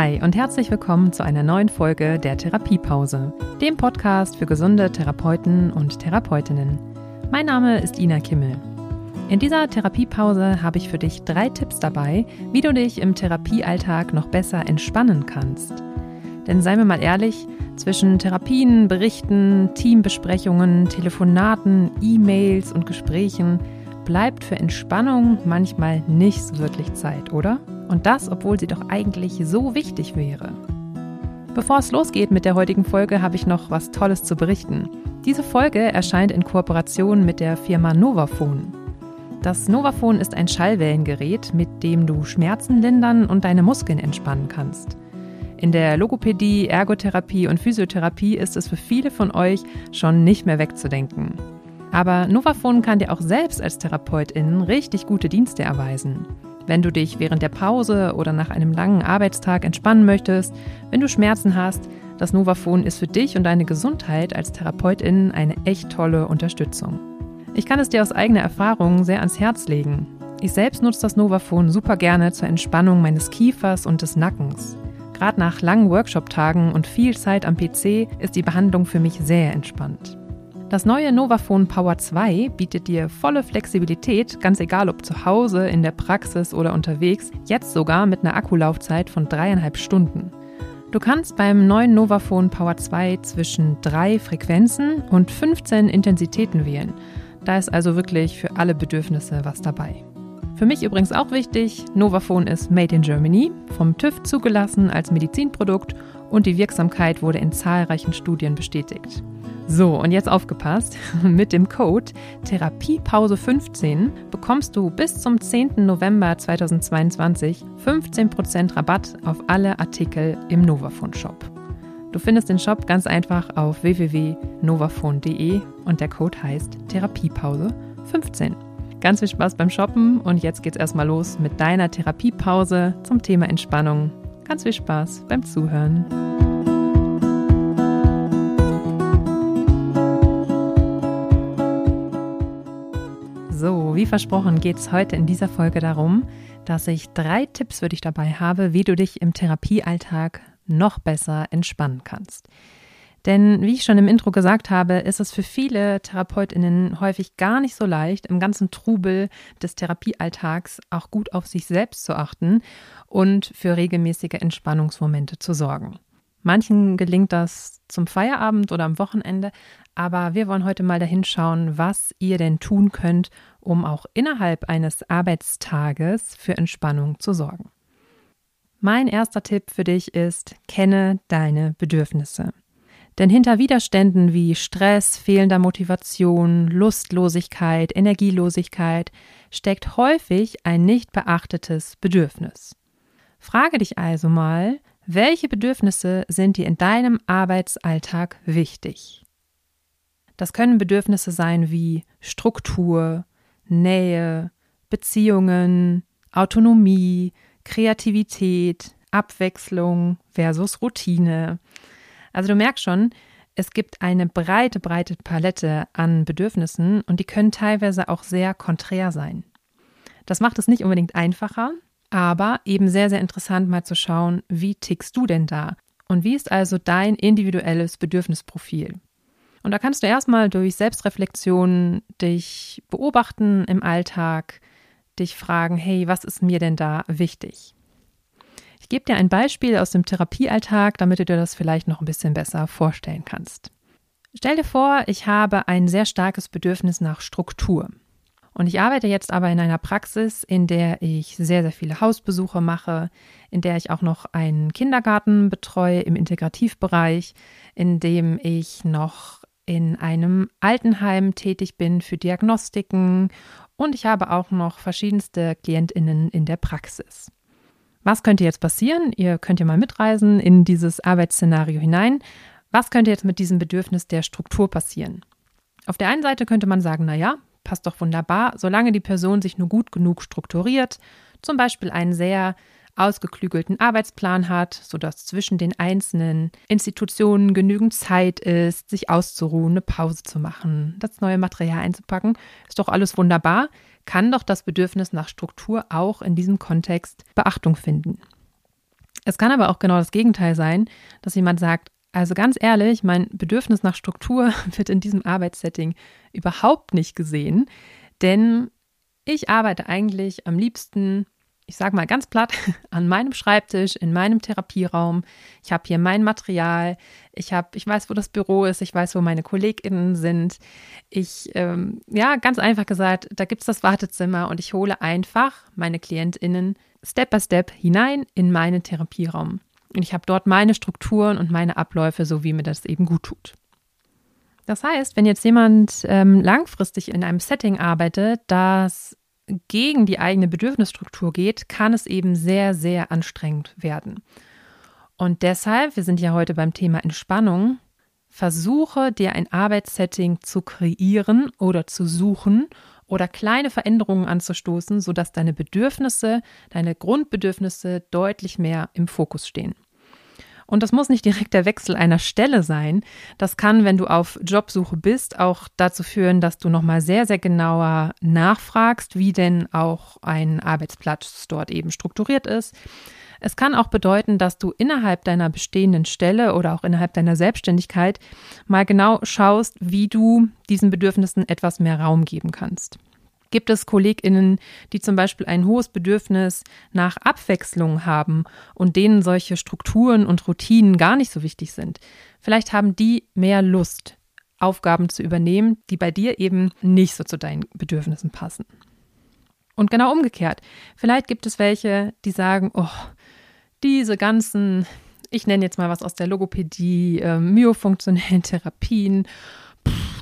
Hi und herzlich willkommen zu einer neuen Folge der Therapiepause, dem Podcast für gesunde Therapeuten und Therapeutinnen. Mein Name ist Ina Kimmel. In dieser Therapiepause habe ich für dich drei Tipps dabei, wie du dich im Therapiealltag noch besser entspannen kannst. Denn seien wir mal ehrlich, zwischen Therapien, Berichten, Teambesprechungen, Telefonaten, E-Mails und Gesprächen bleibt für Entspannung manchmal nicht so wirklich Zeit, oder? Und das, obwohl sie doch eigentlich so wichtig wäre. Bevor es losgeht mit der heutigen Folge, habe ich noch was Tolles zu berichten. Diese Folge erscheint in Kooperation mit der Firma Novaphone. Das Novaphone ist ein Schallwellengerät, mit dem du Schmerzen lindern und deine Muskeln entspannen kannst. In der Logopädie, Ergotherapie und Physiotherapie ist es für viele von euch schon nicht mehr wegzudenken. Aber Novaphone kann dir auch selbst als Therapeutin richtig gute Dienste erweisen. Wenn du dich während der Pause oder nach einem langen Arbeitstag entspannen möchtest, wenn du Schmerzen hast, das Novaphone ist für dich und deine Gesundheit als Therapeutin eine echt tolle Unterstützung. Ich kann es dir aus eigener Erfahrung sehr ans Herz legen. Ich selbst nutze das Novaphone super gerne zur Entspannung meines Kiefers und des Nackens. Gerade nach langen Workshop-Tagen und viel Zeit am PC ist die Behandlung für mich sehr entspannt. Das neue Novaphone Power 2 bietet dir volle Flexibilität, ganz egal ob zu Hause, in der Praxis oder unterwegs, jetzt sogar mit einer Akkulaufzeit von dreieinhalb Stunden. Du kannst beim neuen Novaphone Power 2 zwischen drei Frequenzen und 15 Intensitäten wählen. Da ist also wirklich für alle Bedürfnisse was dabei. Für mich übrigens auch wichtig, Novaphone ist Made in Germany, vom TÜV zugelassen als Medizinprodukt und die Wirksamkeit wurde in zahlreichen Studien bestätigt. So, und jetzt aufgepasst, mit dem Code Therapiepause15 bekommst du bis zum 10. November 2022 15% Rabatt auf alle Artikel im Novaphone Shop. Du findest den Shop ganz einfach auf www.novaphone.de und der Code heißt Therapiepause15. Ganz viel Spaß beim Shoppen und jetzt geht's erstmal los mit deiner Therapiepause zum Thema Entspannung. Ganz viel Spaß beim Zuhören. Wie versprochen geht es heute in dieser Folge darum, dass ich drei Tipps für dich dabei habe, wie du dich im Therapiealltag noch besser entspannen kannst. Denn wie ich schon im Intro gesagt habe, ist es für viele Therapeutinnen häufig gar nicht so leicht, im ganzen Trubel des Therapiealltags auch gut auf sich selbst zu achten und für regelmäßige Entspannungsmomente zu sorgen. Manchen gelingt das zum Feierabend oder am Wochenende, aber wir wollen heute mal dahin schauen, was ihr denn tun könnt, um auch innerhalb eines Arbeitstages für Entspannung zu sorgen. Mein erster Tipp für dich ist, kenne deine Bedürfnisse. Denn hinter Widerständen wie Stress, fehlender Motivation, Lustlosigkeit, Energielosigkeit steckt häufig ein nicht beachtetes Bedürfnis. Frage dich also mal, welche Bedürfnisse sind dir in deinem Arbeitsalltag wichtig? Das können Bedürfnisse sein wie Struktur, Nähe, Beziehungen, Autonomie, Kreativität, Abwechslung versus Routine, also du merkst schon, es gibt eine breite, breite Palette an Bedürfnissen und die können teilweise auch sehr konträr sein. Das macht es nicht unbedingt einfacher, aber eben sehr, sehr interessant mal zu schauen, wie tickst du denn da? Und wie ist also dein individuelles Bedürfnisprofil? Und da kannst du erstmal durch Selbstreflexion dich beobachten im Alltag, dich fragen, hey, was ist mir denn da wichtig? Ich gebe dir ein Beispiel aus dem Therapiealltag, damit du dir das vielleicht noch ein bisschen besser vorstellen kannst. Stell dir vor, ich habe ein sehr starkes Bedürfnis nach Struktur. Und ich arbeite jetzt aber in einer Praxis, in der ich sehr, sehr viele Hausbesuche mache, in der ich auch noch einen Kindergarten betreue im Integrativbereich, in dem ich noch in einem Altenheim tätig bin für Diagnostiken und ich habe auch noch verschiedenste Klientinnen in der Praxis. Was könnte jetzt passieren? Ihr könnt ja mal mitreisen in dieses Arbeitsszenario hinein. Was könnte jetzt mit diesem Bedürfnis der Struktur passieren? Auf der einen Seite könnte man sagen, na ja, passt doch wunderbar, solange die Person sich nur gut genug strukturiert, zum Beispiel einen sehr ausgeklügelten Arbeitsplan hat, sodass zwischen den einzelnen Institutionen genügend Zeit ist, sich auszuruhen, eine Pause zu machen, das neue Material einzupacken, ist doch alles wunderbar kann doch das Bedürfnis nach Struktur auch in diesem Kontext Beachtung finden. Es kann aber auch genau das Gegenteil sein, dass jemand sagt, also ganz ehrlich, mein Bedürfnis nach Struktur wird in diesem Arbeitssetting überhaupt nicht gesehen, denn ich arbeite eigentlich am liebsten ich sage mal ganz platt, an meinem Schreibtisch, in meinem Therapieraum. Ich habe hier mein Material. Ich habe, ich weiß, wo das Büro ist. Ich weiß, wo meine KollegInnen sind. Ich, ähm, ja, ganz einfach gesagt, da gibt es das Wartezimmer und ich hole einfach meine KlientInnen Step by Step hinein in meinen Therapieraum. Und ich habe dort meine Strukturen und meine Abläufe, so wie mir das eben gut tut. Das heißt, wenn jetzt jemand ähm, langfristig in einem Setting arbeitet, das gegen die eigene Bedürfnisstruktur geht, kann es eben sehr, sehr anstrengend werden. Und deshalb, wir sind ja heute beim Thema Entspannung, versuche dir ein Arbeitssetting zu kreieren oder zu suchen oder kleine Veränderungen anzustoßen, sodass deine Bedürfnisse, deine Grundbedürfnisse deutlich mehr im Fokus stehen. Und das muss nicht direkt der Wechsel einer Stelle sein. Das kann, wenn du auf Jobsuche bist, auch dazu führen, dass du nochmal sehr, sehr genauer nachfragst, wie denn auch ein Arbeitsplatz dort eben strukturiert ist. Es kann auch bedeuten, dass du innerhalb deiner bestehenden Stelle oder auch innerhalb deiner Selbstständigkeit mal genau schaust, wie du diesen Bedürfnissen etwas mehr Raum geben kannst. Gibt es KollegInnen, die zum Beispiel ein hohes Bedürfnis nach Abwechslung haben und denen solche Strukturen und Routinen gar nicht so wichtig sind? Vielleicht haben die mehr Lust, Aufgaben zu übernehmen, die bei dir eben nicht so zu deinen Bedürfnissen passen. Und genau umgekehrt. Vielleicht gibt es welche, die sagen, oh, diese ganzen, ich nenne jetzt mal was aus der Logopädie, äh, myofunktionellen Therapien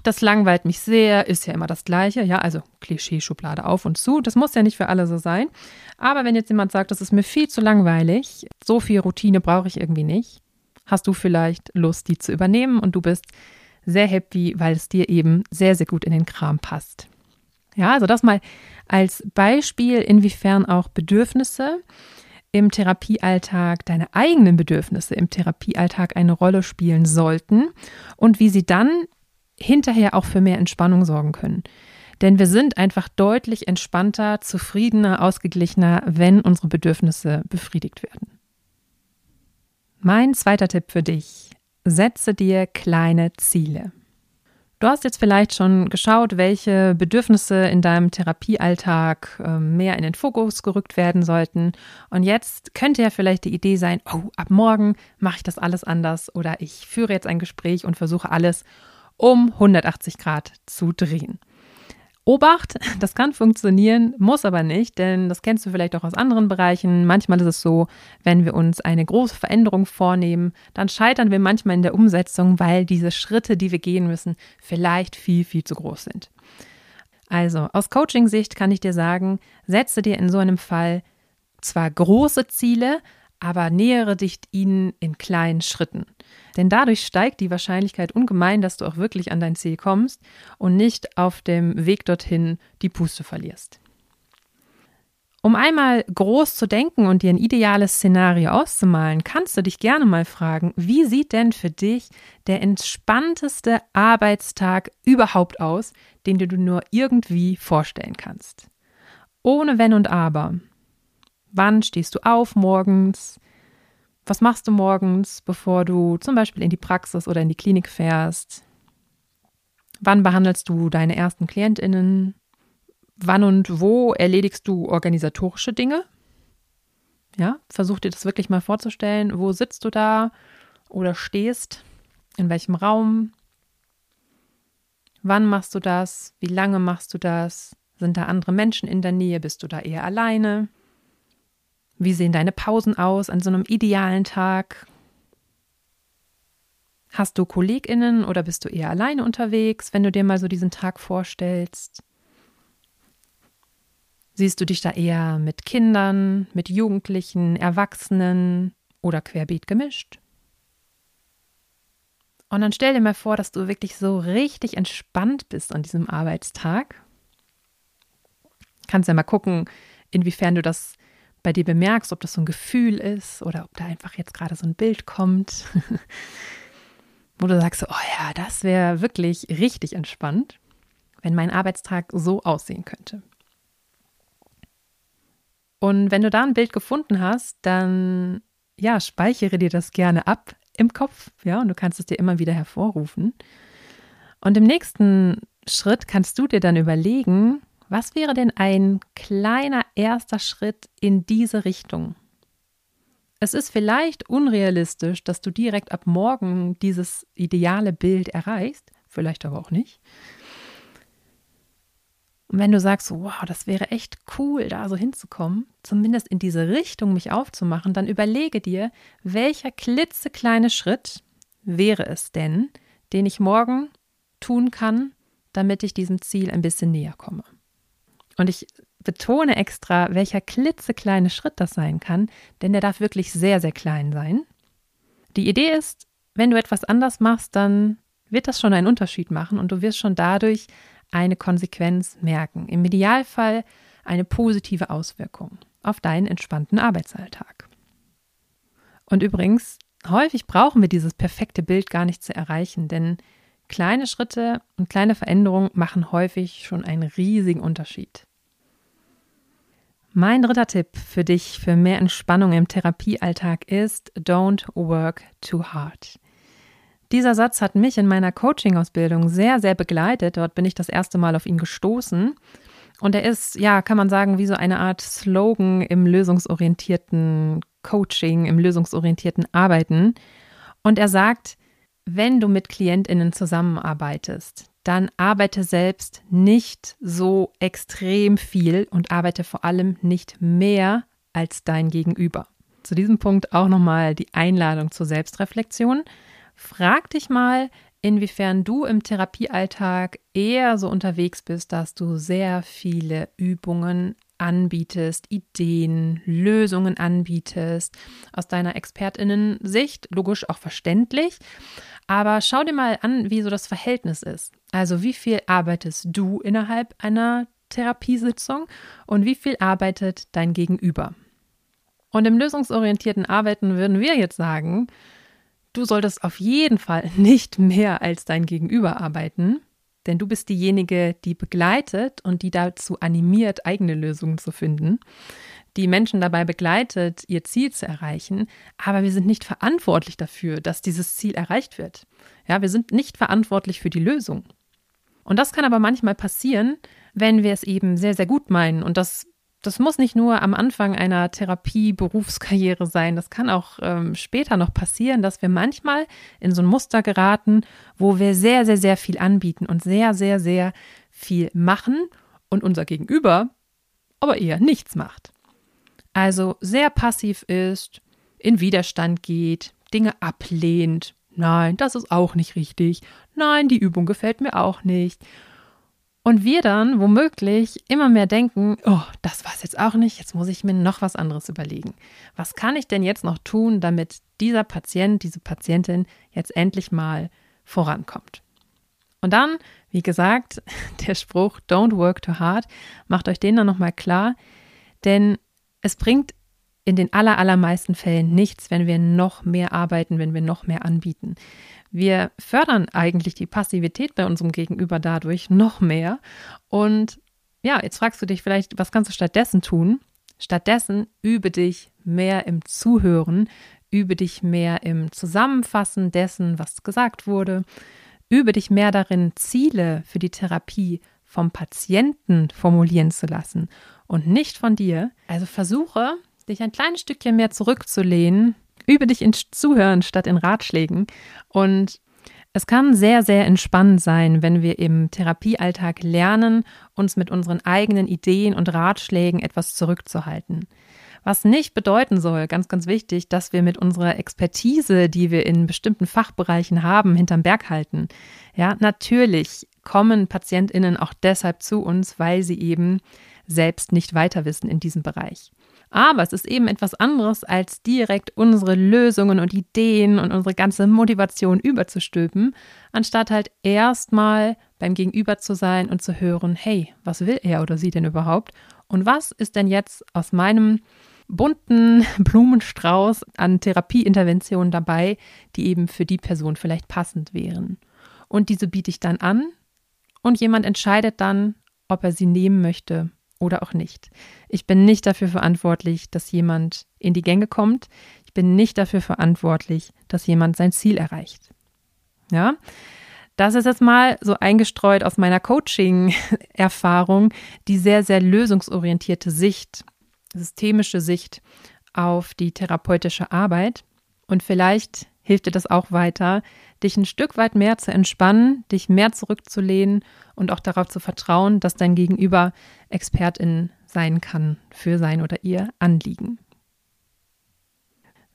das langweilt mich sehr, ist ja immer das Gleiche. Ja, also Klischee-Schublade auf und zu. Das muss ja nicht für alle so sein. Aber wenn jetzt jemand sagt, das ist mir viel zu langweilig, so viel Routine brauche ich irgendwie nicht, hast du vielleicht Lust, die zu übernehmen und du bist sehr happy, weil es dir eben sehr, sehr gut in den Kram passt. Ja, also das mal als Beispiel, inwiefern auch Bedürfnisse im Therapiealltag, deine eigenen Bedürfnisse im Therapiealltag eine Rolle spielen sollten und wie sie dann hinterher auch für mehr Entspannung sorgen können. Denn wir sind einfach deutlich entspannter, zufriedener, ausgeglichener, wenn unsere Bedürfnisse befriedigt werden. Mein zweiter Tipp für dich. Setze dir kleine Ziele. Du hast jetzt vielleicht schon geschaut, welche Bedürfnisse in deinem Therapiealltag ähm, mehr in den Fokus gerückt werden sollten. Und jetzt könnte ja vielleicht die Idee sein, oh, ab morgen mache ich das alles anders oder ich führe jetzt ein Gespräch und versuche alles um 180 Grad zu drehen. Obacht, das kann funktionieren, muss aber nicht, denn das kennst du vielleicht auch aus anderen Bereichen. Manchmal ist es so, wenn wir uns eine große Veränderung vornehmen, dann scheitern wir manchmal in der Umsetzung, weil diese Schritte, die wir gehen müssen, vielleicht viel, viel zu groß sind. Also aus Coaching-Sicht kann ich dir sagen, setze dir in so einem Fall zwar große Ziele, aber nähere dich ihnen in kleinen Schritten. Denn dadurch steigt die Wahrscheinlichkeit ungemein, dass du auch wirklich an dein Ziel kommst und nicht auf dem Weg dorthin die Puste verlierst. Um einmal groß zu denken und dir ein ideales Szenario auszumalen, kannst du dich gerne mal fragen, wie sieht denn für dich der entspannteste Arbeitstag überhaupt aus, den du dir nur irgendwie vorstellen kannst? Ohne Wenn und Aber. Wann stehst du auf morgens? Was machst du morgens, bevor du zum Beispiel in die Praxis oder in die Klinik fährst? Wann behandelst du deine ersten KlientInnen? Wann und wo erledigst du organisatorische Dinge? Ja, versuch dir das wirklich mal vorzustellen. Wo sitzt du da oder stehst? In welchem Raum? Wann machst du das? Wie lange machst du das? Sind da andere Menschen in der Nähe? Bist du da eher alleine? Wie sehen deine Pausen aus an so einem idealen Tag? Hast du KollegInnen oder bist du eher alleine unterwegs, wenn du dir mal so diesen Tag vorstellst? Siehst du dich da eher mit Kindern, mit Jugendlichen, Erwachsenen oder querbeet gemischt? Und dann stell dir mal vor, dass du wirklich so richtig entspannt bist an diesem Arbeitstag. Kannst ja mal gucken, inwiefern du das bei dir bemerkst, ob das so ein Gefühl ist oder ob da einfach jetzt gerade so ein Bild kommt, wo du sagst, oh ja, das wäre wirklich richtig entspannt, wenn mein Arbeitstag so aussehen könnte. Und wenn du da ein Bild gefunden hast, dann ja, speichere dir das gerne ab im Kopf, ja, und du kannst es dir immer wieder hervorrufen. Und im nächsten Schritt kannst du dir dann überlegen, was wäre denn ein kleiner erster Schritt in diese Richtung? Es ist vielleicht unrealistisch, dass du direkt ab morgen dieses ideale Bild erreichst, vielleicht aber auch nicht. Und wenn du sagst, wow, das wäre echt cool, da so hinzukommen, zumindest in diese Richtung mich aufzumachen, dann überlege dir, welcher klitzekleine Schritt wäre es denn, den ich morgen tun kann, damit ich diesem Ziel ein bisschen näher komme. Und ich betone extra, welcher klitzekleine Schritt das sein kann, denn der darf wirklich sehr, sehr klein sein. Die Idee ist, wenn du etwas anders machst, dann wird das schon einen Unterschied machen und du wirst schon dadurch eine Konsequenz merken. Im Idealfall eine positive Auswirkung auf deinen entspannten Arbeitsalltag. Und übrigens, häufig brauchen wir dieses perfekte Bild gar nicht zu erreichen, denn kleine Schritte und kleine Veränderungen machen häufig schon einen riesigen Unterschied. Mein dritter Tipp für dich für mehr Entspannung im Therapiealltag ist Don't work too hard. Dieser Satz hat mich in meiner Coaching-Ausbildung sehr, sehr begleitet. Dort bin ich das erste Mal auf ihn gestoßen. Und er ist, ja, kann man sagen, wie so eine Art Slogan im lösungsorientierten Coaching, im lösungsorientierten Arbeiten. Und er sagt, wenn du mit KlientInnen zusammenarbeitest, dann arbeite selbst nicht so extrem viel und arbeite vor allem nicht mehr als dein Gegenüber. Zu diesem Punkt auch nochmal die Einladung zur Selbstreflexion. Frag dich mal, inwiefern du im Therapiealltag eher so unterwegs bist, dass du sehr viele Übungen anbietest, Ideen, Lösungen anbietest, aus deiner Expertinnen-Sicht, logisch auch verständlich. Aber schau dir mal an, wie so das Verhältnis ist. Also wie viel arbeitest du innerhalb einer Therapiesitzung und wie viel arbeitet dein Gegenüber? Und im lösungsorientierten Arbeiten würden wir jetzt sagen, du solltest auf jeden Fall nicht mehr als dein Gegenüber arbeiten, denn du bist diejenige, die begleitet und die dazu animiert, eigene Lösungen zu finden, die Menschen dabei begleitet, ihr Ziel zu erreichen, aber wir sind nicht verantwortlich dafür, dass dieses Ziel erreicht wird. Ja, wir sind nicht verantwortlich für die Lösung. Und das kann aber manchmal passieren, wenn wir es eben sehr, sehr gut meinen. Und das, das muss nicht nur am Anfang einer Therapie-Berufskarriere sein. Das kann auch ähm, später noch passieren, dass wir manchmal in so ein Muster geraten, wo wir sehr, sehr, sehr viel anbieten und sehr, sehr, sehr viel machen und unser Gegenüber aber eher nichts macht. Also sehr passiv ist, in Widerstand geht, Dinge ablehnt. Nein, das ist auch nicht richtig. Nein, die Übung gefällt mir auch nicht. Und wir dann womöglich immer mehr denken, oh, das war es jetzt auch nicht, jetzt muss ich mir noch was anderes überlegen. Was kann ich denn jetzt noch tun, damit dieser Patient, diese Patientin jetzt endlich mal vorankommt? Und dann, wie gesagt, der Spruch Don't work too hard, macht euch den dann nochmal klar, denn es bringt in den allermeisten Fällen nichts, wenn wir noch mehr arbeiten, wenn wir noch mehr anbieten. Wir fördern eigentlich die Passivität bei unserem Gegenüber dadurch noch mehr. Und ja, jetzt fragst du dich vielleicht, was kannst du stattdessen tun? Stattdessen übe dich mehr im Zuhören, übe dich mehr im Zusammenfassen dessen, was gesagt wurde, übe dich mehr darin, Ziele für die Therapie vom Patienten formulieren zu lassen und nicht von dir. Also versuche, dich ein kleines Stückchen mehr zurückzulehnen, übe dich in Zuhören statt in Ratschlägen und es kann sehr, sehr entspannend sein, wenn wir im Therapiealltag lernen, uns mit unseren eigenen Ideen und Ratschlägen etwas zurückzuhalten. Was nicht bedeuten soll, ganz, ganz wichtig, dass wir mit unserer Expertise, die wir in bestimmten Fachbereichen haben, hinterm Berg halten. Ja, natürlich kommen PatientInnen auch deshalb zu uns, weil sie eben selbst nicht weiter wissen in diesem Bereich. Aber es ist eben etwas anderes, als direkt unsere Lösungen und Ideen und unsere ganze Motivation überzustülpen, anstatt halt erstmal beim Gegenüber zu sein und zu hören, hey, was will er oder sie denn überhaupt? Und was ist denn jetzt aus meinem bunten Blumenstrauß an Therapieinterventionen dabei, die eben für die Person vielleicht passend wären? Und diese biete ich dann an und jemand entscheidet dann, ob er sie nehmen möchte oder auch nicht. Ich bin nicht dafür verantwortlich, dass jemand in die Gänge kommt. Ich bin nicht dafür verantwortlich, dass jemand sein Ziel erreicht. Ja, das ist jetzt mal so eingestreut aus meiner Coaching-Erfahrung, die sehr, sehr lösungsorientierte Sicht, systemische Sicht auf die therapeutische Arbeit. Und vielleicht hilft dir das auch weiter, dich ein Stück weit mehr zu entspannen, dich mehr zurückzulehnen und auch darauf zu vertrauen, dass dein Gegenüber Expertin sein kann für sein oder ihr Anliegen.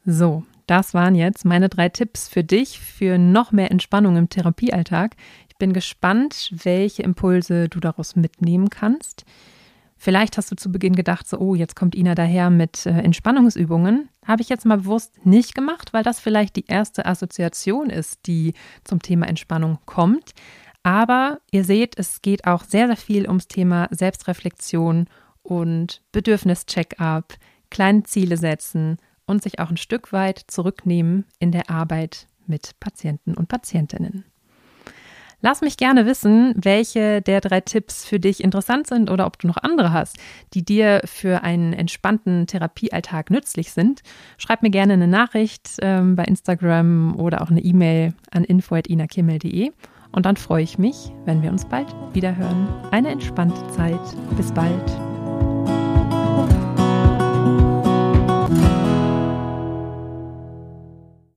So, das waren jetzt meine drei Tipps für dich für noch mehr Entspannung im Therapiealltag. Ich bin gespannt, welche Impulse du daraus mitnehmen kannst. Vielleicht hast du zu Beginn gedacht, so, oh, jetzt kommt Ina daher mit äh, Entspannungsübungen. Habe ich jetzt mal bewusst nicht gemacht, weil das vielleicht die erste Assoziation ist, die zum Thema Entspannung kommt. Aber ihr seht, es geht auch sehr, sehr viel ums Thema Selbstreflexion und Bedürfnis-Check-up, kleine Ziele setzen und sich auch ein Stück weit zurücknehmen in der Arbeit mit Patienten und Patientinnen. Lass mich gerne wissen, welche der drei Tipps für dich interessant sind oder ob du noch andere hast, die dir für einen entspannten Therapiealltag nützlich sind. Schreib mir gerne eine Nachricht ähm, bei Instagram oder auch eine E-Mail an info.inakimmel.de und dann freue ich mich, wenn wir uns bald wieder hören. Eine entspannte Zeit. Bis bald.